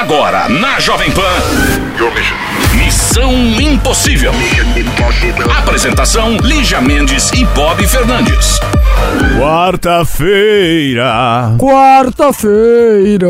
Agora, na Jovem Pan. Missão Impossível. Apresentação: Lígia Mendes e Bob Fernandes. Quarta-feira. Quarta-feira.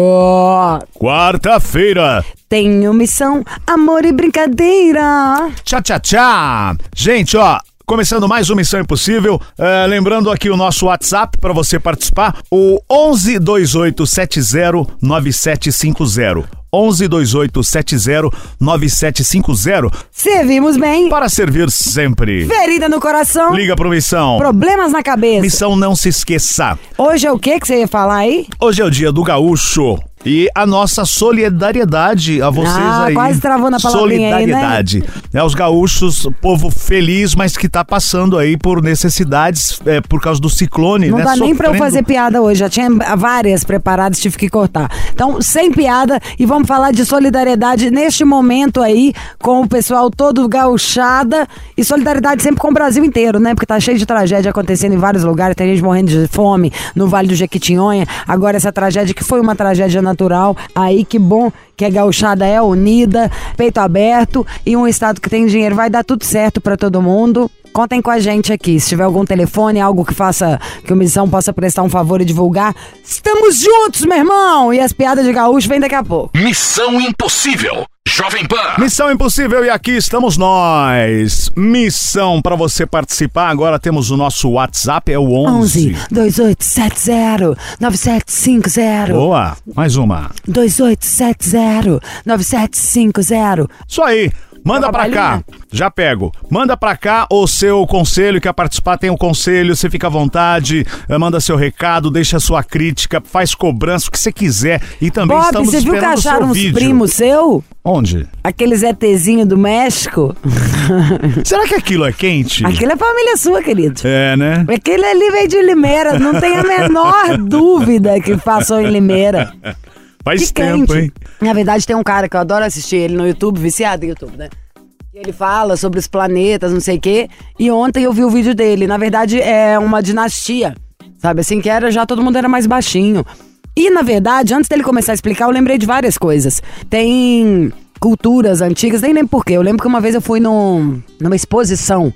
Quarta-feira. Tenho missão, amor e brincadeira. Tchá, tchá, tchá. Gente, ó. Começando mais uma Missão Impossível, é, lembrando aqui o nosso WhatsApp para você participar, o 11 2870 9750. 11 2870 9750 Servimos bem. para servir sempre. Ferida no coração. Liga pro Missão. Problemas na cabeça. Missão não se esqueça. Hoje é o que que você ia falar aí? Hoje é o dia do gaúcho. E a nossa solidariedade a vocês Ah, aí. quase travou na palavrinha aí, né? Solidariedade. É, os gaúchos, povo feliz, mas que tá passando aí por necessidades é, por causa do ciclone, Não né? dá nem pra eu Sofrendo. fazer piada hoje, já tinha várias preparadas, tive que cortar. Então, sem piada, e vamos falar de solidariedade neste momento aí, com o pessoal todo gauchada, e solidariedade sempre com o Brasil inteiro, né? Porque tá cheio de tragédia acontecendo em vários lugares, tem gente morrendo de fome no Vale do Jequitinhonha, agora essa tragédia que foi uma tragédia natural, aí que bom que a gauchada é unida, peito aberto, e um estado que tem dinheiro, vai dar tudo certo pra todo mundo. Contem com a gente aqui. Se tiver algum telefone, algo que faça que o Missão possa prestar um favor e divulgar, estamos juntos, meu irmão! E as piadas de gaúcho vêm daqui a pouco. Missão Impossível. Jovem Pan. Missão Impossível e aqui estamos nós. Missão para você participar. Agora temos o nosso WhatsApp, é o 11. 11 2870 9750 Boa, mais uma. 2870 9750 Isso aí. Manda pra cá. Já pego. Manda pra cá o seu conselho, quer participar, tem um conselho, você fica à vontade, eh, manda seu recado, deixa sua crítica, faz cobrança, o que você quiser. E também Bob, estamos você viu que o acharam uns vídeo. primos seu? Onde? Aqueles ETzinho do México? Será que aquilo é quente? Aquilo é família sua, querido. É, né? Aquele ali veio de Limeira, não tem a menor dúvida que passou em Limeira. Faz Que tempo, quente. hein? Na verdade, tem um cara que eu adoro assistir ele no YouTube, viciado em YouTube, né? Ele fala sobre os planetas, não sei o quê. E ontem eu vi o vídeo dele. Na verdade, é uma dinastia. Sabe assim, que era já todo mundo era mais baixinho. E, na verdade, antes dele começar a explicar, eu lembrei de várias coisas. Tem culturas antigas, nem lembro porquê. Eu lembro que uma vez eu fui num, numa exposição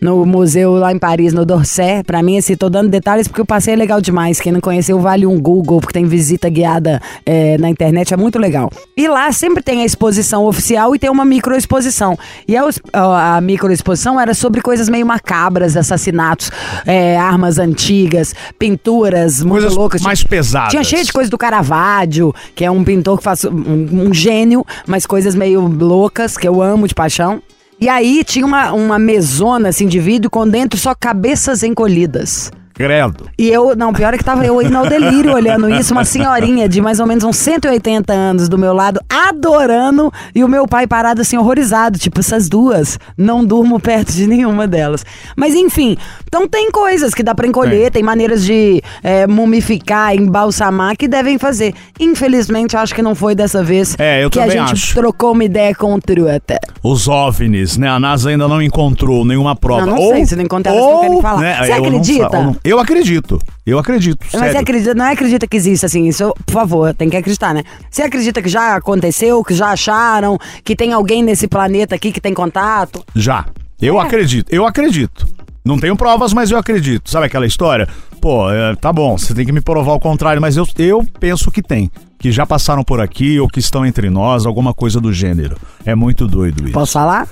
no museu lá em Paris, no Dorset. Pra mim, assim, tô dando detalhes porque o passeio é legal demais. Quem não conheceu, vale um Google, porque tem visita guiada é, na internet, é muito legal. E lá sempre tem a exposição oficial e tem uma microexposição. E a, a, microexposição era sobre coisas meio macabras, assassinatos, é, armas antigas, pinturas muito Coisas loucas. mais pesadas. Tinha cheio de coisa do Caravaggio, que é um pintor que faz um, um gênio, mas coisas meio loucas, que eu amo de paixão. E aí tinha uma, uma mesona assim de vidro com dentro só cabeças encolhidas. Credo. E eu, não, pior é que tava eu indo ao delírio olhando isso, uma senhorinha de mais ou menos uns 180 anos do meu lado, adorando, e o meu pai parado assim, horrorizado, tipo, essas duas, não durmo perto de nenhuma delas. Mas enfim, então tem coisas que dá pra encolher, tem maneiras de é, mumificar, embalsamar que devem fazer. Infelizmente, acho que não foi dessa vez É, eu que a gente acho. trocou uma ideia com o Trueta. Os OVNIs, né? A NASA ainda não encontrou nenhuma prova. Não, não ou, sei, se não encontrar, elas não querem falar. Você eu não acredita? não- eu acredito. Eu acredito. Mas você sério. acredita, não é acredita que existe assim, isso, por favor, tem que acreditar, né? Você acredita que já aconteceu, que já acharam, que tem alguém nesse planeta aqui que tem contato? Já. Eu É. acredito. Eu acredito. Não tenho provas, mas eu acredito. Sabe aquela história? Pô, é, tá bom, você tem que me provar o contrário, mas eu, eu penso que tem. Que já passaram por aqui ou que estão entre nós, alguma coisa do gênero. É muito doido isso. Posso falar?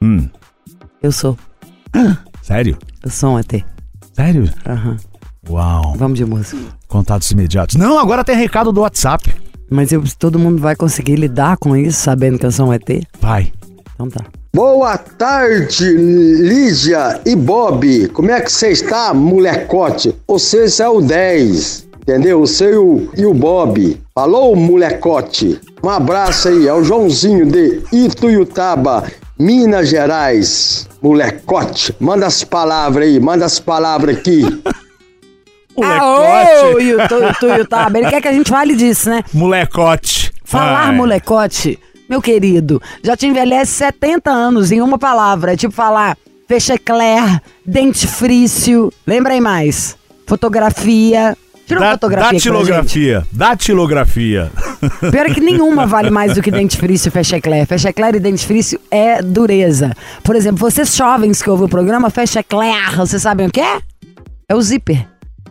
Hum. Eu sou. Sério? Eu sou um ET. Sério? Aham. Uau. Vamos de música. Contatos imediatos. Não, agora tem recado do WhatsApp. Mas eu- todo mundo vai conseguir lidar com isso sabendo que eu sou um ET? Vai. Então tá. Boa tarde, Lígia e Bob. Como é que você está, molecote? Você é o 10, entendeu? Você e o, e o Bob. Falou, molecote? Um abraço aí, é o Joãozinho de Ituiutaba, Minas Gerais. Molecote, manda as palavras aí, manda as palavras aqui. Ah, ô, Yutaba, ele quer que a gente fale disso, né? Molecote. Falar Ai. molecote, meu querido, já te envelhece 70 anos em uma palavra. É tipo falar fechecler, dentifrício. Lembra aí mais? Fotografia. Tira uma Da- fotografia. Datilografia. Datilografia. Pior é que nenhuma vale mais do que dentifrício e fechecler. Fechecler e dentifrício é dureza. Por exemplo, vocês jovens que ouvem o programa, fechecler, vocês sabem o que é? É o zíper.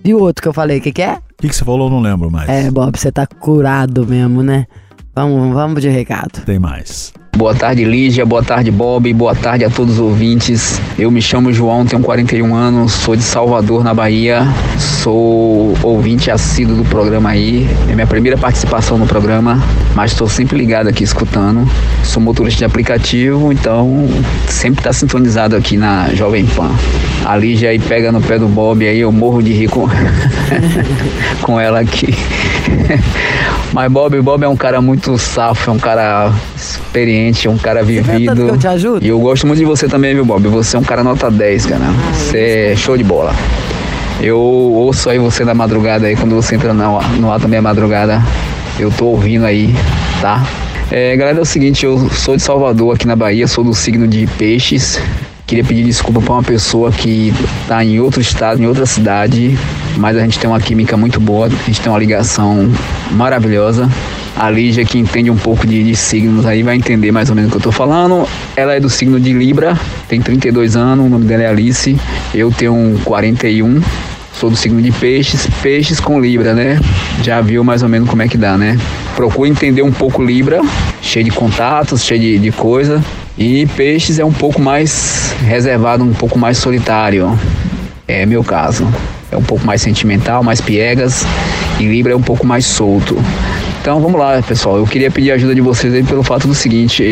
E o outro que eu falei, o que, que é? O que, que você falou? Eu não lembro mais. É, Bob, você tá curado mesmo, né? Vamos, vamos de recado. Tem mais. Boa tarde, Lígia. Boa tarde, Bob. Boa tarde a todos os ouvintes. Eu me chamo João, tenho 41 anos, sou de Salvador, na Bahia. Sou ouvinte assíduo do programa aí. É minha primeira participação no programa, mas estou sempre ligado aqui escutando. Sou motorista de aplicativo, então sempre está sintonizado aqui na Jovem Pan. A Lígia aí pega no pé do Bob aí, eu morro de rir com, com ela aqui. Mas Bob, Bob é um cara muito safo, é um cara experiente, um cara vivido. que eu te ajudo? E eu gosto muito de você também, viu, Bob? Você é um cara nota 10, cara. Você é show de bola. Eu ouço aí você na madrugada aí, quando você entra no, no ar também é madrugada. Eu tô ouvindo aí, tá? É, galera, é o seguinte, eu sou de Salvador, aqui na Bahia, sou do signo de peixes. Queria pedir desculpa para uma pessoa que tá em outro estado, em outra cidade, mas a gente tem uma química muito boa, a gente tem uma ligação maravilhosa. A Lígia, que entende um pouco de, de signos aí, vai entender mais ou menos o que eu tô falando. Ela é do signo de Libra, tem 32 anos, o nome dela é Alice. Eu tenho 41, sou do signo de Peixes. Peixes com Libra, né? Já viu mais ou menos como é que dá, né? Procura entender um pouco Libra, cheio de contatos, cheio de, de coisa. E Peixes é um pouco mais reservado, um pouco mais solitário. É meu caso. É um pouco mais sentimental, mais piegas. E Libra é um pouco mais solto. Então vamos lá, pessoal. Eu queria pedir a ajuda de vocês aí pelo fato do seguinte: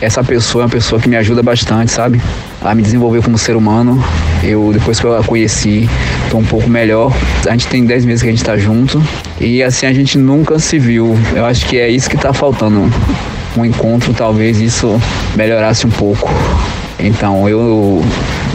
essa pessoa é uma pessoa que me ajuda bastante, sabe? A me desenvolver como ser humano. Eu, depois que eu a conheci, tô um pouco melhor. A gente tem 10 meses que a gente tá junto. E assim a gente nunca se viu. Eu acho que é isso que tá faltando. Um encontro, talvez isso melhorasse um pouco. Então eu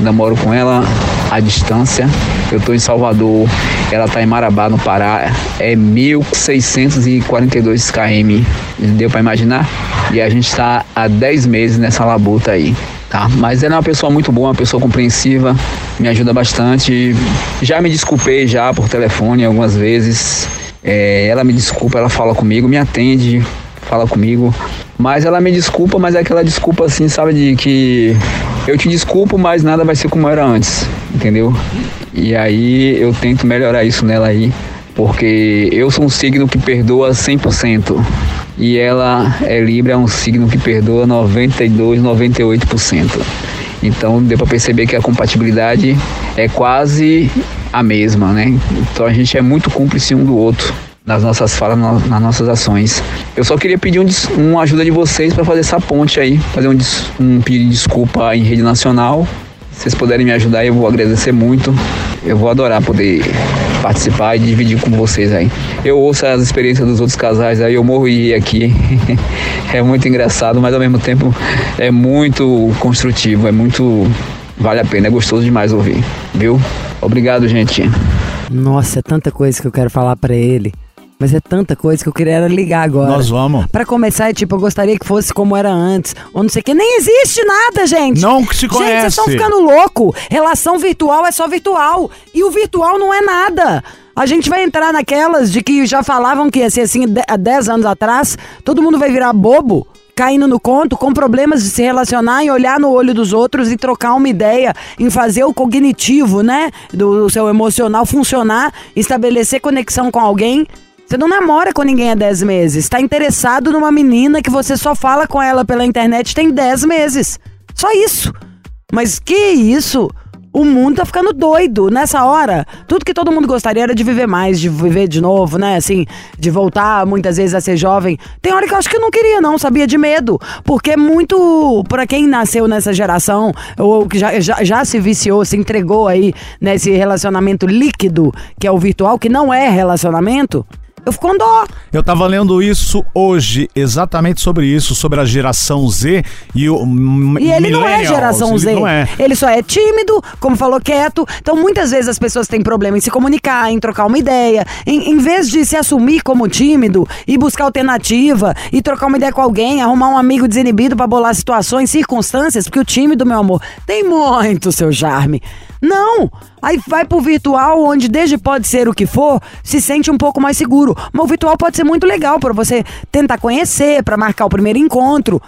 namoro com ela à distância. Eu tô em Salvador, ela tá em Marabá, no Pará. É 1642 km. Deu para imaginar? E a gente tá há 10 meses nessa labuta aí. Tá, mas ela é uma pessoa muito boa, uma pessoa compreensiva, me ajuda bastante. Já me desculpei já por telefone algumas vezes. É, ela me desculpa, ela fala comigo, me atende, fala comigo. Mas ela me desculpa, mas é aquela desculpa assim, sabe, de que eu te desculpo, mas nada vai ser como era antes, entendeu? E aí eu tento melhorar isso nela aí, porque eu sou um signo que perdoa 100%. E ela é Libra, é um signo que perdoa 92, 98%. Então deu para perceber que a compatibilidade é quase a mesma, né? Então a gente é muito cúmplice um do outro nas nossas falas, nas nossas ações. Eu só queria pedir um, uma ajuda de vocês para fazer essa ponte aí, fazer um, um pedido de desculpa em rede nacional. Se vocês puderem me ajudar, eu vou agradecer muito. Eu vou adorar poder participar e dividir com vocês aí. Eu ouço as experiências dos outros casais aí, eu morro rir aqui. é muito engraçado, mas ao mesmo tempo é muito construtivo, é muito. Vale a pena, é gostoso demais ouvir, viu? Obrigado, gente. Nossa, é tanta coisa que eu quero falar pra ele. Mas é tanta coisa que eu queria ligar agora. Nós vamos. Pra começar, é tipo, eu gostaria que fosse como era antes. Ou não sei o que. Nem existe nada, gente. Não que se Gente, vocês conhece. estão ficando louco. Relação virtual é só virtual. E o virtual não é nada. A gente vai entrar naquelas de que já falavam que ia ser assim há 10 anos atrás. Todo mundo vai virar bobo. Caindo no conto, com problemas de se relacionar e olhar no olho dos outros e trocar uma ideia, em fazer o cognitivo, né? Do, do seu emocional funcionar, estabelecer conexão com alguém. Você não namora com ninguém há 10 meses. Está interessado numa menina que você só fala com ela pela internet tem 10 meses. Só isso. Mas que isso? O mundo tá ficando doido nessa hora. Tudo que todo mundo gostaria era de viver mais, de viver de novo, né? Assim, de voltar muitas vezes a ser jovem. Tem hora que eu acho que eu não queria, não, sabia? De medo. Porque é muito. Pra quem nasceu nessa geração, ou que já, já, já se viciou, se entregou aí nesse relacionamento líquido, que é o virtual, que não é relacionamento, eu fico com dó. Eu tava lendo isso hoje, exatamente sobre isso, sobre a geração Z e o E ele não é geração Z. Não é. Ele só é tímido, como falou, quieto. Então, muitas vezes as pessoas têm problema em se comunicar, em trocar uma ideia. Em, em vez de se assumir como tímido e buscar alternativa e trocar uma ideia com alguém, arrumar um amigo desinibido pra bolar situações, circunstâncias, porque o tímido, meu amor, tem muito seu charme. Não! Aí vai pro virtual, onde desde pode ser o que for, se sente um pouco mais seguro. Mas o virtual pode ser muito legal para você tentar conhecer, para marcar o primeiro encontro.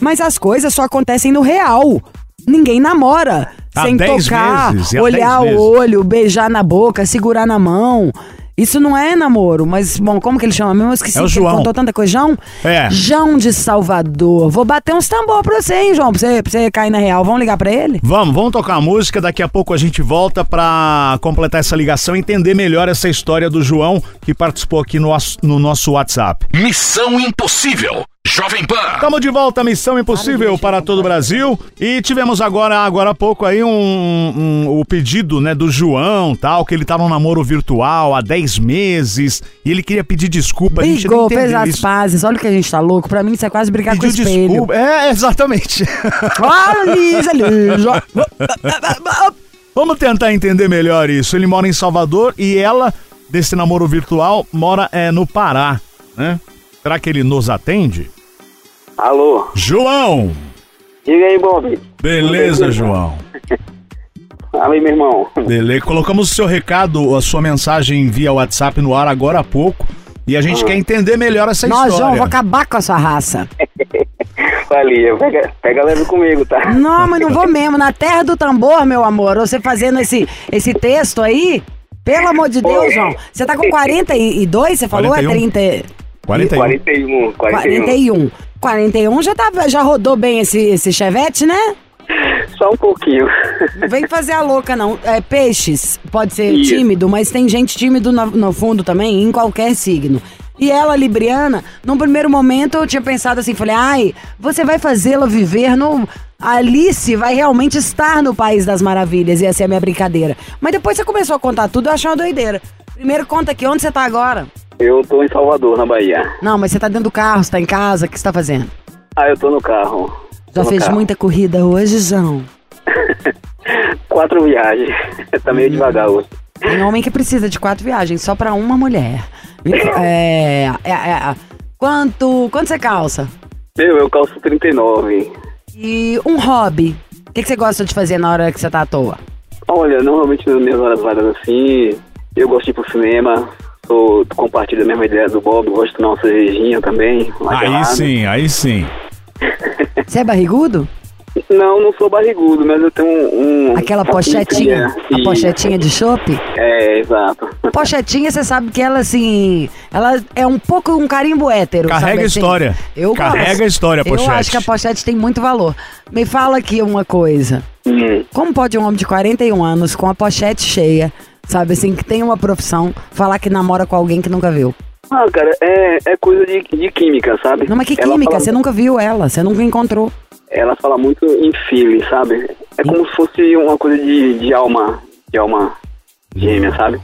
Mas as coisas só acontecem no real. Ninguém namora Há sem 10 tocar, meses, olhar 10 o olho, beijar na boca, segurar na mão. Isso não é namoro, mas, bom, como que ele chama mesmo? Eu esqueci É o João. contou tanta coisa. João? É. João de Salvador. Vou bater uns tambor pra você, hein, João? Pra você, pra você cair na real. Vamos ligar pra ele? Vamos, vamos tocar a música, daqui a pouco a gente volta pra completar essa ligação e entender melhor essa história do João que participou aqui no, no nosso WhatsApp. Missão Impossível. Jovem Pan. Estamos de volta à Missão Impossível para todo o Brasil e tivemos agora, agora há pouco aí um, um- o pedido né, do João, tal, que ele tá num namoro virtual há 10 meses e ele queria pedir desculpa. a gente não Brigou, fez as isso. pazes. Olha que a gente tá louco. Pra mim, isso é quase brigar Pediu com o espelho. desculpa. É, exatamente. Olha, Lisa, Lisa. Vamos tentar entender melhor isso. Ele mora em Salvador e ela, desse namoro virtual, mora é, no Pará, né? Será que ele nos atende? Alô, João! diga aí, Bob. Beleza, João. Alô, meu irmão. Beleza. Colocamos o seu recado, a sua mensagem via WhatsApp no ar agora há pouco. E a gente quer entender melhor essa Nós, história. João, vou acabar com a sua raça. Valia, pega, pega leve comigo, tá? Não, mas não vou mesmo. Na terra do tambor, meu amor, você fazendo esse, esse texto aí, pelo amor de Deus, Oi. João. Você tá com 42, você falou? 41. É 30... 41. 41, 41. 41. 41 já, tá, já rodou bem esse, esse chevette, né? Só um pouquinho. Não vem fazer a louca, não. É, peixes pode ser Isso. tímido, mas tem gente tímido no, no fundo também, em qualquer signo. E ela, Libriana, num primeiro momento eu tinha pensado assim, falei, ai, você vai fazê-la viver no... A Alice vai realmente estar no País das Maravilhas, ia ser a minha brincadeira. Mas depois você começou a contar tudo, eu achei uma doideira. Primeiro conta aqui, onde você tá agora? Eu tô em Salvador, na Bahia. Não, mas você tá dentro do carro, você tá em casa, o que você tá fazendo? Ah, eu tô no carro. Já no fez carro. muita corrida hoje, João? Quatro viagens. tá meio devagar hoje. Tem homem que precisa de quatro viagens só pra uma mulher. É, é, é, quanto, quanto você calça? Meu, eu calço 39. E um hobby. O que, que você gosta de fazer na hora que você tá à toa? Olha, normalmente nas minhas horas vagas assim, eu gosto de ir pro cinema. Sou, compartilho a mesma ideia do Bob, gosto de tomar uma cervejinha também. uma Aí gelada. sim, aí sim. Você é barrigudo? Não, não sou barrigudo, mas eu tenho um. um Aquela pochetinha? cinturinha. A pochetinha de chope? É, exato. Pochetinha, você sabe que ela, assim, ela é um pouco um carimbo hétero. Carrega sabe, a assim? história. Eu Carrega gosto. a história, a Eu pochete. acho que a pochete tem muito valor. Me fala aqui uma coisa. Hum. Como pode um homem de 41 anos com a pochete cheia, sabe assim, que tem uma profissão, falar que namora com alguém que nunca viu? Ah, cara, é, é coisa de, de química, sabe? Não, mas que Ela química? fala- Você nunca viu ela, você nunca encontrou. Ela fala muito em feeling, sabe? É como se fosse uma coisa de, de alma, de alma gêmea, sabe?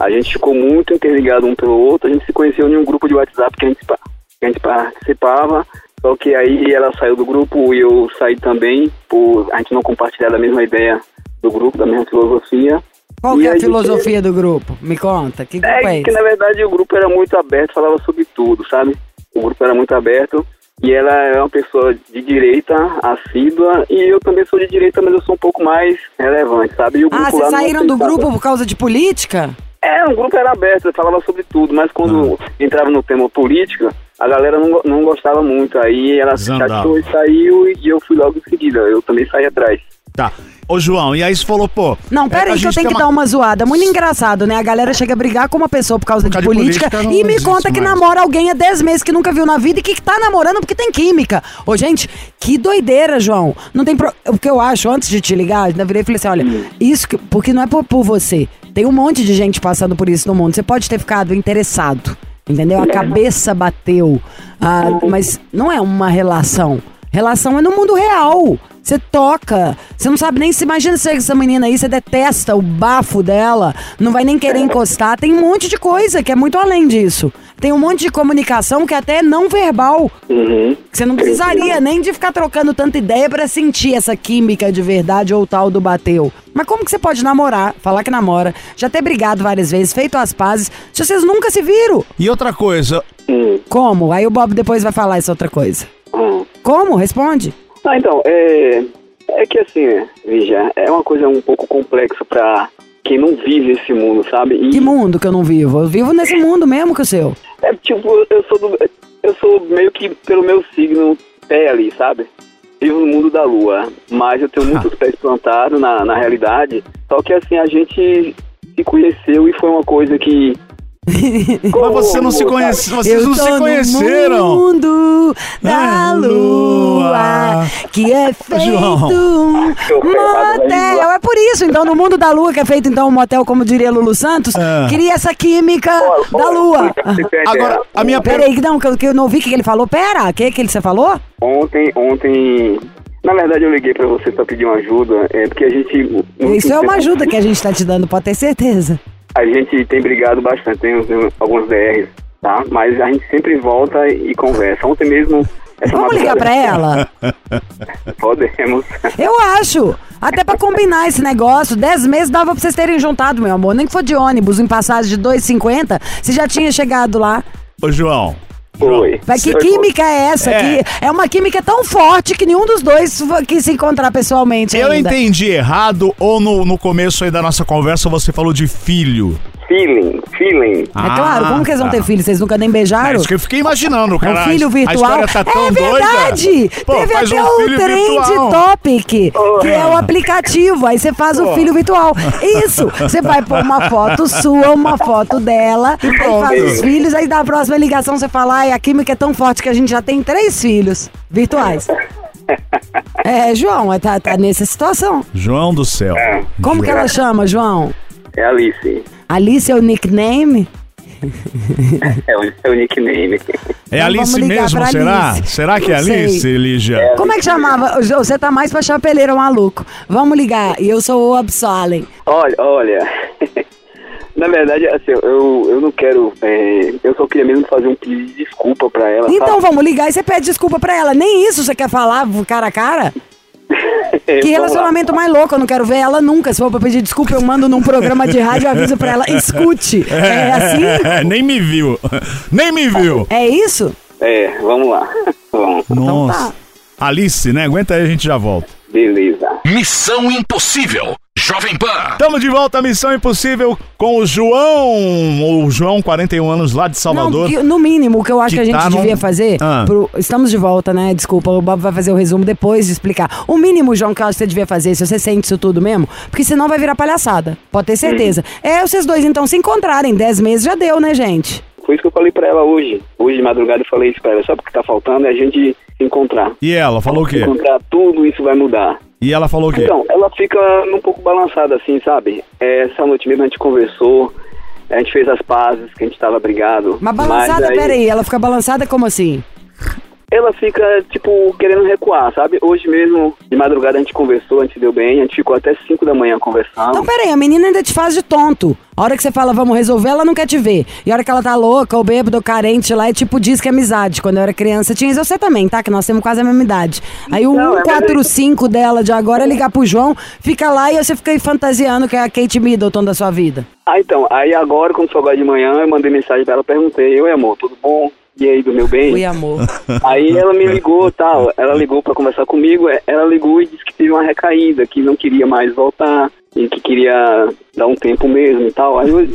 A gente ficou muito interligado um pelo outro, a gente se conheceu em um grupo de WhatsApp que a gente, que a gente participava, só que aí ela saiu do grupo e eu saí também, por a gente não compartilhar da mesma ideia do grupo, da mesma filosofia. Qual E que é a gente- filosofia do grupo? Me conta, que grupo é, É que na verdade o grupo era muito aberto, falava sobre tudo, sabe? O grupo era muito aberto e ela é uma pessoa de direita, assídua, e eu também sou de direita, mas eu sou um pouco mais relevante, sabe? E o Ah, grupo vocês lá não saíram do grupo por causa de política? É, o grupo era aberto, falava sobre tudo, mas quando Ah. entrava no tema política, a galera não, não gostava muito. Aí ela se chateou e saiu e eu fui logo em seguida. Eu também saí atrás. Tá. Ô, João, e aí você falou, pô. Não, é, pera a aí que eu tenho que uma- dar uma zoada. Muito engraçado, né? A galera chega a brigar com uma pessoa por causa, Por causa de, de política, política, e me conta que mais. namora alguém há 10 meses que nunca viu na vida e que tá namorando porque tem química. Ô, gente, que doideira, João. Não tem pro... O que eu acho, antes de te ligar, eu virei e falei assim, olha, isso que... porque não é por, por você. Tem um monte de gente passando por isso no mundo. Você pode ter ficado interessado, entendeu? A cabeça bateu. Ah, mas não é uma relação. Relação é no mundo real. Você toca, você não sabe nem se imagina se essa menina aí, você detesta o bafo dela, não vai nem querer encostar. Tem um monte de coisa que é muito além disso. Tem um monte de comunicação que até é não verbal. Uhum. Que você não precisaria nem de ficar trocando tanta ideia pra sentir essa química de verdade ou tal do bateu. Mas como que você pode namorar, falar que namora, já ter brigado várias vezes, feito as pazes, se vocês nunca se viram? E outra coisa, Hum. Como? Aí o Bob depois vai falar essa outra coisa. Hum. Como? Responde. Ah, então, é, É que assim, né, Lígia, é uma coisa um pouco complexa pra quem não vive esse mundo, sabe? E Que mundo que eu não vivo? Eu vivo nesse mundo mesmo que o seu. é tipo, eu sou do, eu sou meio que pelo meu signo pé ali, sabe? Vivo no mundo da lua, mas eu tenho muitos pés plantados na, na realidade. Só que assim, a gente se conheceu e foi uma coisa que. Mas você não se conhece, vocês eu não tô se no conheceram. mundo da Ah, lua, que é feito João. um motel. É por isso, então, no mundo da lua, que é feito então um motel, como diria Lulu Santos, Ah. queria essa química da lua. Agora, a minha pergunta. Peraí, não, que eu, que eu não ouvi o que ele falou. Pera, o que, que ele, você falou? Ontem, ontem. Na verdade, eu liguei pra você pra pedir uma ajuda, é porque a gente. Isso é uma ajuda que a gente tá te dando, pode ter certeza. A gente tem brigado bastante, tem, uns- alguns DRs, tá? Mas a gente sempre volta e conversa. Ontem mesmo. essa Vamos ligar pra ela? Podemos. Eu acho. Até pra combinar esse negócio, 10 meses dava pra vocês terem juntado, meu amor. Nem que for de ônibus, em passagem de 2,50, você já tinha chegado lá. Ô, João. Oi. Mas que química é essa? É. Que é uma química tão forte que nenhum dos dois quis se encontrar pessoalmente Eu ainda. entendi errado ou no, no começo aí da nossa conversa você falou de filho? Feeling, feeling. É claro, como que eles vão ter tá. filho? Vocês nunca nem beijaram? É isso que eu fiquei imaginando, É cara. um filho A virtual. história tá tão é verdade! doida. Pô, Teve até um Trend virtual. Topic, que é o aplicativo. Aí você faz o filho virtual. Isso! Você vai pôr uma foto sua, uma foto dela, aí faz os filhos, aí da próxima ligação você fala, ai, a química é tão forte que a gente já tem três filhos virtuais. É, João, é, tá, tá nessa situação. João do céu. É, Como que ela chama, João? É Alice. Alice é o nickname? É o seu nickname. É Então Alice mesmo, será? Alice. Será que é. Alice, Lígia? Como é que chamava? Você tá mais pra chapeleiro maluco. Vamos ligar. E eu sou o Absolem. Olha, olha. Na verdade, assim, eu, eu não quero. é, eu só queria mesmo fazer um pedido de desculpa pra ela. Então sabe? vamos ligar e você pede desculpa pra ela. Nem isso você quer falar cara a cara? Que relacionamento mais louco. Eu não quero ver ela nunca. Se for pra pedir desculpa, eu mando num programa de rádio e aviso pra ela. Escute. É assim? Nem me viu. Nem me viu. É isso? É, vamos lá. Vamos. Nossa. tá. Alice, né? Aguenta aí, a gente já volta. Beleza. Missão Impossível. Jovem Pan. Estamos de volta à Missão Impossível com o João, o João, 41 anos, lá de Salvador. Não, que- no mínimo, o que eu acho Que que, a gente tá num- devia fazer. Ah. pro- estamos de volta, né? Desculpa, o Bob vai fazer o resumo depois de explicar. O mínimo, João, que eu acho que você devia fazer, se você sente isso tudo mesmo, porque senão vai virar palhaçada. Pode ter certeza. É, vocês dois então se encontrarem. Dez meses já deu, né, gente? Foi isso que eu falei pra ela hoje. Hoje de madrugada eu falei isso pra ela. Só porque tá faltando é a gente se encontrar. E ela falou o Se quê? encontrar tudo, isso vai mudar. E ela falou o quê? Então, ela fica um pouco balançada assim, sabe? É, Essa noite mesmo a gente conversou, a gente fez as pazes, que a gente tava brigado. Mas balançada, aí peraí, ela fica balançada como assim? Ela fica, tipo, querendo recuar, sabe? Hoje mesmo, de madrugada, a gente conversou, a gente deu bem, a gente ficou até 5 da manhã conversando. Então, peraí, a menina ainda te faz de tonto. A hora que você fala, vamos resolver, ela não quer te ver. E a hora que ela tá louca, ou bêbado, ou carente lá, é tipo, diz que é amizade. Quando eu era criança, tinha isso você também, tá? Que nós temos quase a mesma idade. Aí o Não, é, mas 145 dela de agora é ligar pro João, fica lá e você fica aí fantasiando que é a Kate Middleton da sua vida. Ah, então, aí agora, quando foi agora de manhã, eu mandei mensagem pra ela, perguntei, oi amor, tudo bom? E aí, do meu bem? Ui, amor. Aí ela me ligou tal, ela ligou pra conversar comigo, é, ela ligou e disse que teve uma recaída, que não queria mais voltar, e que queria dar um tempo mesmo e tal. Aí eu,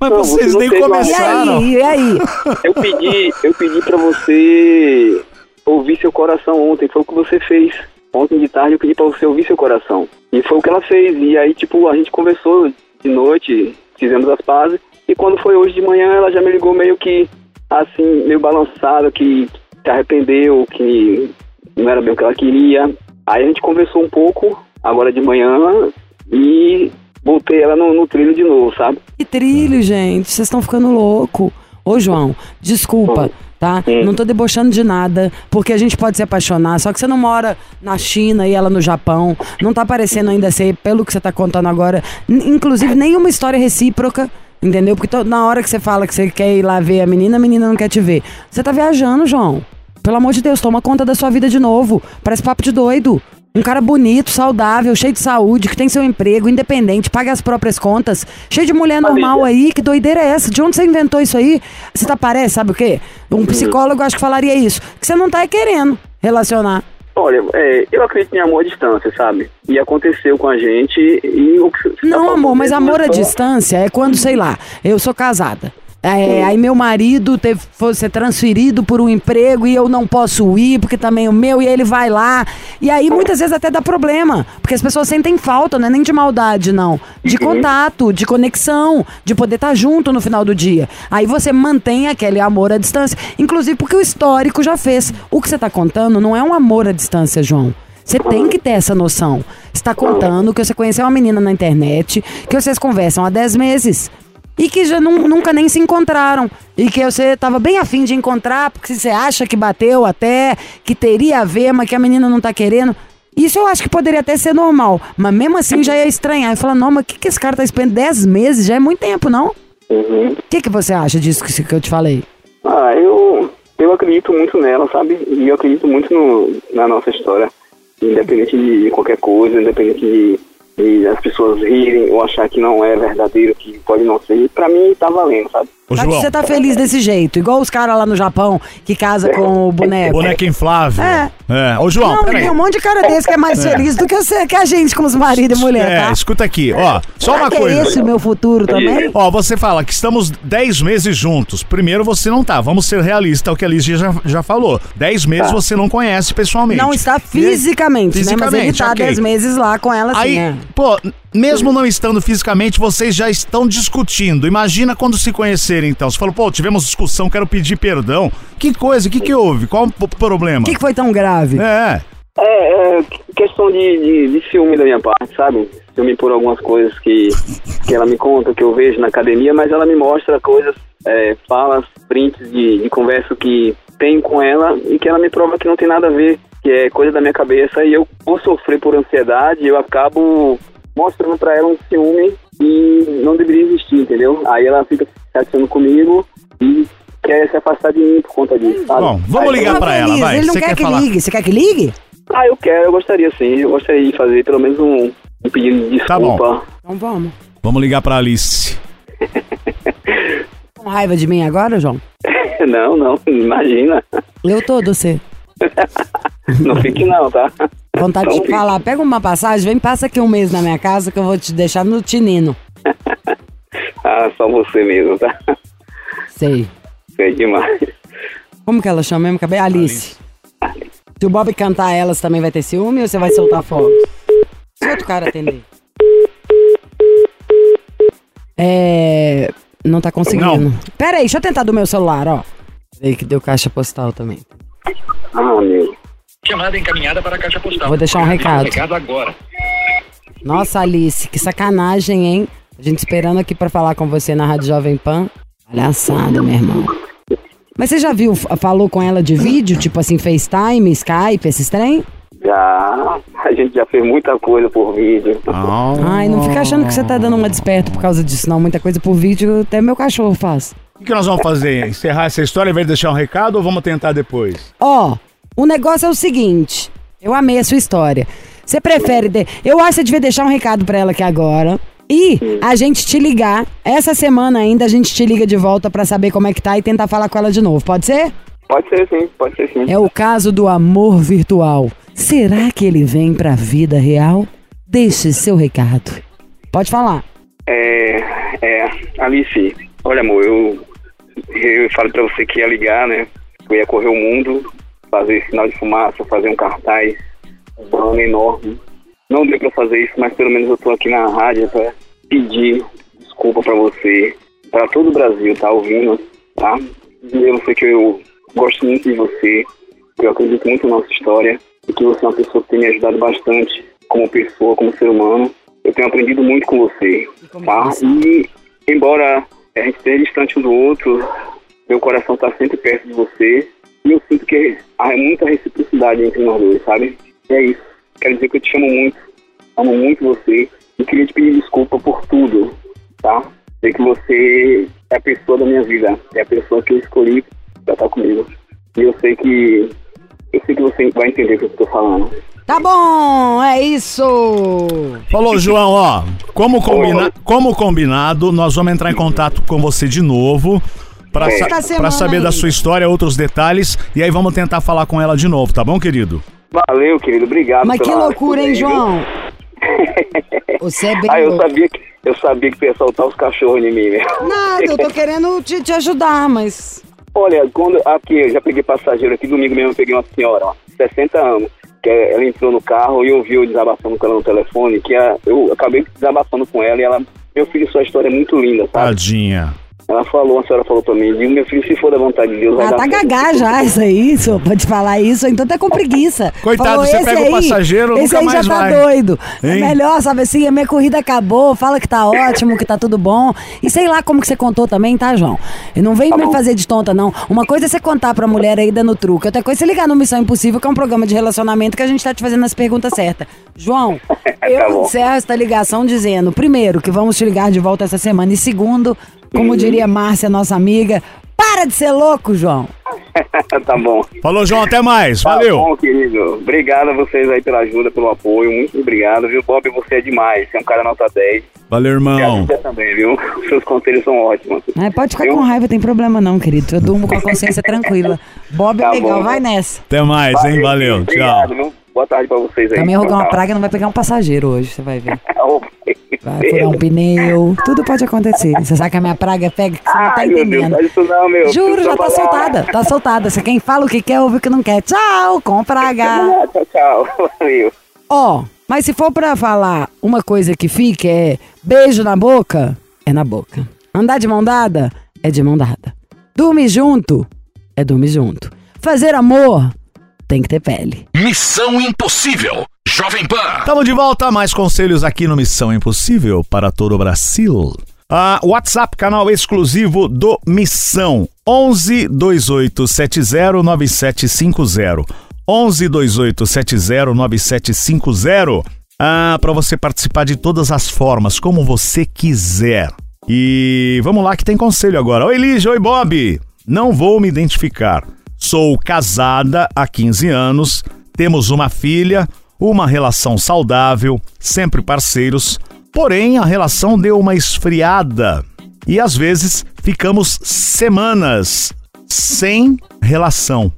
Mas Não, vocês você nem uma- E começaram. aí, e aí? eu pedi, eu pedi pra você ouvir seu coração ontem, foi o que você fez. Ontem de tarde eu pedi pra você ouvir seu coração. E foi o que ela fez. E aí, tipo, a gente conversou de noite, fizemos as pazes. E quando foi hoje de manhã, ela já me ligou meio que, assim, meio balançada, que se arrependeu, que não era bem o que ela queria. Aí a gente conversou um pouco, agora de manhã, e botei ela no, no trilho de novo, sabe? Que trilho, gente. Vocês estão ficando louco. Ô, João, desculpa, tá? Hum. Não tô debochando de nada, porque a gente pode se apaixonar, só que você não mora na China e ela no Japão. Não tá parecendo ainda ser, pelo que você tá contando agora, inclusive nenhuma história recíproca. Entendeu? Porque to- na hora que você fala que você quer ir lá ver a menina, a menina não quer te ver. Você tá viajando, João. Pelo amor de Deus, toma conta da sua vida de novo. Parece papo de doido. Um cara bonito, saudável, cheio de saúde, que tem seu emprego, independente, paga as próprias contas, cheio de mulher normal aí. Que doideira é essa? De onde você inventou isso aí? Você tá parece, sabe o quê? Um psicólogo acho que falaria isso. Que você não tá querendo relacionar. Olha, é, eu acredito em amor à distância, sabe? E aconteceu com a gente e o que você tá Não, amor, mas amor à distância é quando, sei lá, eu sou casada. É, aí meu marido teve, foi ser transferido por um emprego e eu não posso ir, porque também o meu, e ele vai lá. E aí muitas vezes até dá problema, porque as pessoas sentem falta, não é nem de maldade, não. De contato, de conexão, de poder estar junto no final do dia. Aí você mantém aquele amor à distância. Inclusive porque o histórico já fez. O que você tá contando não é um amor à distância, João. Você tem que ter essa noção. Você tá contando que você conheceu uma menina na internet, que vocês conversam há 10 meses. E que já nun- nunca nem se encontraram. E que você tava bem afim de encontrar, porque você acha que bateu até, que teria a ver, mas que a menina não tá querendo. Isso eu acho que poderia até ser normal. Mas mesmo assim já ia estranhar. E falar, não, mas o que, que esse cara tá esperando 10 meses? Já é muito tempo, não? O Uhum. que, que você acha disso que, que eu te falei? Ah, eu, eu acredito muito nela, sabe? E eu acredito muito no, na nossa história. Independente de, de qualquer coisa, independente de, de as pessoas rirem ou achar que não é verdadeiro, que pode não ser. Pra mim tá valendo, sabe? Ô, Tá que João, você tá feliz desse jeito, igual os caras lá no Japão que casa com o boneco. boneca inflável. É. É. Ô, João, Não, tem um monte de cara desse que é mais feliz do que, você, que a gente como os marido e mulher, É, tá? escuta aqui, ó. Só Será uma que é coisa. esse o meu futuro também? Ó, você fala que estamos 10 meses juntos. Primeiro, você não tá. Vamos ser realistas, é o que a Liz já, já falou. 10 meses você não conhece pessoalmente. Não está E- fisicamente, né? Mas ele Fisicamente, tá ok. 10 meses lá com ela assim, Aí, é. Pô, mesmo não estando fisicamente, vocês já estão discutindo. Imagina quando se conhecerem, então. Você falou, pô, tivemos discussão, quero pedir perdão. Que coisa, o que que houve? Qual o problema? O que, que foi tão grave? É, É, é questão de, de, de ciúme da minha parte, sabe? Ciúme por algumas coisas que, que ela me conta, que eu vejo na academia, mas ela me mostra coisas, é, falas, prints de, de conversa que tem com ela e que ela me prova que não tem nada a ver, que é coisa da minha cabeça e eu, por sofrer por ansiedade, eu acabo mostrando pra ela um ciúme e não deveria existir, entendeu? Aí ela fica se chateando comigo e quer se afastar de mim por conta disso, sabe? Bom, vamos Aí- ligar pra ela, vai. Ele não Você quer, quer que falar? ligue. Você quer que ligue? Ah, eu quero, eu gostaria sim. Eu gostaria de fazer pelo menos um, um pedido de Tá bom. desculpa. Então vamos. vamos ligar pra Alice. Com raiva de mim agora, João? não, não, imagina. Eu tô, você. Não fique não, tá? Vontade Não de fique. falar, pega uma passagem, vem, passa aqui um mês na minha casa que eu vou te deixar no tinino. Ah, só você mesmo, tá? Sei. Sei demais. Como que ela chama mesmo? Acabei? Alice. Se o Bob cantar elas também vai ter ciúme ou você vai soltar fogo? Se outro cara atender. É. Não tá conseguindo. Não. Pera aí, deixa eu tentar do meu celular, ó. Peraí que deu caixa postal também. Ah, meu. Chamada encaminhada para a caixa postal. Vou deixar um recado. Recado agora. Nossa, Alice, que sacanagem, hein? A gente esperando aqui pra falar com você na Rádio Jovem Pan. Palhaçada, meu irmão. Mas você já viu, falou com ela de vídeo, tipo assim, FaceTime, Skype, esses trem? Já. A gente já fez muita coisa por vídeo. Ai, não fica achando que você tá dando uma desperto por causa disso, não. Muita coisa por vídeo, até meu cachorro faz. O que nós vamos fazer? Encerrar essa história e vai deixar um recado ou vamos tentar depois? Ó, o negócio é o seguinte. Eu amei a sua história. Você prefere. de- Eu acho que você devia deixar um recado pra ela aqui agora. E a gente te ligar. Essa semana ainda a gente te liga de volta pra saber como é que tá e tentar falar com ela de novo. Pode ser? Pode ser sim, pode ser sim. É o caso do amor virtual. Será que ele vem pra vida real? Deixe seu recado. Pode falar. É, é, Alice, olha amor, eu, eu falei pra você que ia ligar, né? Eu ia correr o mundo, fazer sinal de fumaça, fazer um cartaz, um banner enorme. Não deu pra fazer isso, mas pelo menos eu tô aqui na rádio pra pedir desculpa pra você, pra todo o Brasil, tá ouvindo, tá? A você que eu gosto muito de você, que eu acredito muito na nossa história e que você é uma pessoa que tem me ajudado bastante como pessoa, como ser humano. Eu tenho aprendido muito com você, tá? E embora a gente esteja distante um do outro, meu coração está sempre perto de você e eu sinto que há muita reciprocidade entre nós dois, sabe? E é isso. Quero dizer que eu te amo muito, amo muito você e queria te pedir desculpa por tudo, tá? Sei que você é a pessoa da minha vida, é a pessoa que eu escolhi pra estar comigo. E eu sei que eu sei que você vai entender o que eu estou falando. Tá bom, é isso. Falou, João, ó. Como, combina... como combinado, nós vamos entrar em contato com você de novo pra, É. sa- saber da sua história, outros detalhes, e aí vamos tentar falar com ela de novo, tá bom, querido? Valeu, querido. Obrigado. Mas que loucura, hein, João? Você é bem Ah, eu louco. sabia, que, eu sabia que tu ia soltar os cachorros em mim, meu. Nada, eu tô querendo te, te ajudar, mas. Olha, quando aqui, eu já peguei passageiro aqui, domingo mesmo eu peguei uma senhora, ó, 60 anos, que ela entrou no carro e eu ouvi eu desabafando com ela no telefone, que a- eu acabei desabafando com ela e ela, meu filho, sua história é muito linda, sabe? Tadinha. Ela falou, a senhora falou pra mim, digo, meu filho, se for da vontade de Deus, vai Ah, dar tá certo." gagá já, isso aí, isso, pode falar isso, então tá com preguiça. Coitado, você "Esse pega o aí- passageiro, esse nunca aí mais já tá vai." doido. Hein? É melhor, sabe assim, a minha corrida acabou, fala que tá ótimo, que tá tudo bom. E sei lá como que você contou também, tá, João? E não vem Tá me bom. fazer de tonta, não. Uma coisa é você contar pra mulher aí dando truque, outra coisa é você ligar no Missão Impossível, que é um programa de relacionamento que a gente tá te fazendo as perguntas certas. João, eu Tá encerro esta ligação dizendo, primeiro, que vamos te ligar de volta essa semana, e segundo, como Uhum. diria Márcia, nossa amiga, para de ser louco, João. tá bom. Falou, João, até mais. Tá Valeu. bom, querido. Obrigado a vocês aí pela ajuda, pelo apoio. Muito obrigado, viu, Bob? Você é demais. Você é um cara nota 10. Valeu, E a irmão. você também, viu? Seus conselhos são ótimos. É, pode ficar Viu? com raiva, tem problema não, querido. Eu durmo com a consciência tranquila. Bob é Tá legal, bom. vai nessa. Até mais, hein? Valeu. Obrigado, Tchau. viu? Boa tarde pra vocês aí. Também rogar uma praga não vai pegar um passageiro hoje, você vai ver. Vai furar um pneu, tudo pode acontecer. Você sabe que a minha praga pega que você não tá Ai, Deus, entendendo. faz isso não, meu. Juro, já tá soltada, tá soltada. Você quem fala o que quer, ouve o que não quer. Tchau, com praga. Tchau, tchau. Valeu. Ó, mas se for pra falar uma coisa que fica é beijo na boca, é na boca. Andar de mão dada, é de mão dada. Dormir junto, é dormir junto. Fazer amor, tem que ter pele. Missão Impossível. Jovem Pan. Estamos de volta, mais conselhos aqui no Missão Impossível para todo o Brasil. Ah, WhatsApp, canal exclusivo do Missão, 11 2870 9750. 11 2870 9750. Ah, para você participar de todas as formas, como você quiser. E vamos lá que tem conselho agora. Oi, Lígia, oi, Bob. Não vou me identificar. Sou casada há 15 anos, temos uma filha, uma relação saudável, sempre parceiros. Porém, a relação deu uma esfriada e às vezes ficamos semanas sem relação.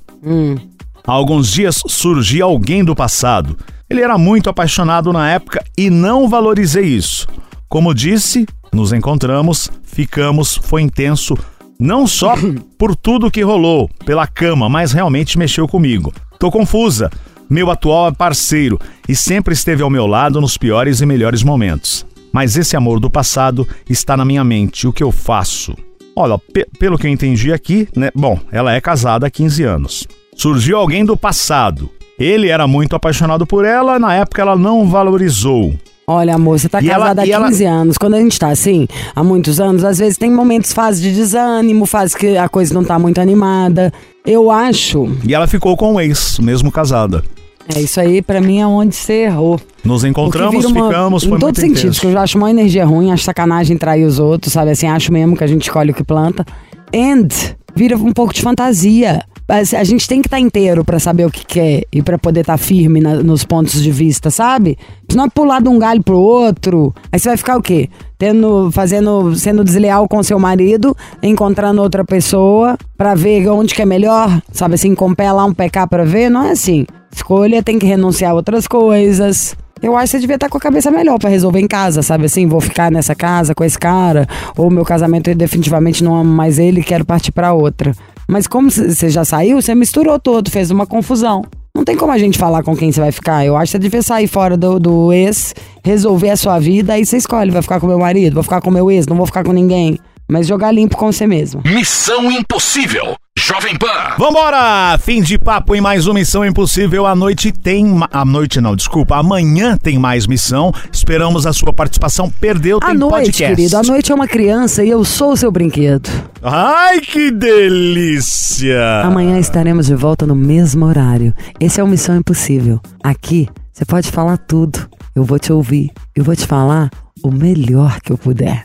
Há alguns dias surgia alguém do passado. Ele era muito apaixonado na época e não valorizei isso. Como disse, nos encontramos, ficamos, foi intenso, não só por tudo que rolou pela cama, mas realmente mexeu comigo. Tô confusa. Meu atual é parceiro e sempre esteve ao meu lado nos piores e melhores momentos. Mas esse amor do passado está na minha mente. O que eu faço? Olha, pe- pelo que eu entendi aqui, né? Bom, ela é casada há 15 anos. Surgiu alguém do passado. Ele era muito apaixonado por ela, na época ela não valorizou. Olha, amor, você tá E ela- casada e há ela- 15 anos. Quando a gente tá assim, há muitos anos, às vezes tem momentos, fases de desânimo, fases que a coisa não tá muito animada. Eu acho, E ela ficou com o ex, mesmo casada. é isso aí, pra mim é onde você errou. Nos encontramos, uma- ficamos, foi Em todos muito os sentidos, intenso. que eu já acho uma energia ruim, acho sacanagem trair os outros, sabe? Assim, acho mesmo que a gente escolhe o que planta. And vira um pouco de fantasia. A gente tem que estar inteiro pra saber o que quer e pra poder estar firme na- nos pontos de vista, sabe? Senão pular de um galho pro outro. Aí você vai ficar o quê? Tendo, fazendo, sendo desleal com seu marido, encontrando outra pessoa pra ver onde que é melhor, sabe assim, com o pé lá um pecar pra ver, não é assim. Escolha tem que renunciar a outras coisas. Eu acho que você devia estar com a cabeça melhor pra resolver em casa, sabe assim? Vou ficar nessa casa com esse cara, ou meu casamento eu definitivamente não amo mais ele quero partir pra outra. Mas como você já saiu, você misturou todo, fez uma confusão. Não tem como a gente falar com quem você vai ficar. Eu acho que você devia sair fora do, do ex, resolver a sua vida, aí você escolhe. Vai ficar com meu marido, vou ficar com meu ex, não vou ficar com ninguém. Mas jogar limpo com você mesmo. Missão Impossível. Jovem Pan. Vambora! Fim de papo em mais uma Missão Impossível. À noite tem. ma- À noite não, desculpa. Amanhã tem mais missão. Esperamos a sua participação. Perdeu, tem À noite, podcast. querido, à noite é uma criança e eu sou o seu brinquedo. Ai, que delícia! Amanhã estaremos de volta no mesmo horário. Esse é o Missão Impossível. Aqui você pode falar tudo. Eu vou te ouvir. Eu vou te falar o melhor que eu puder.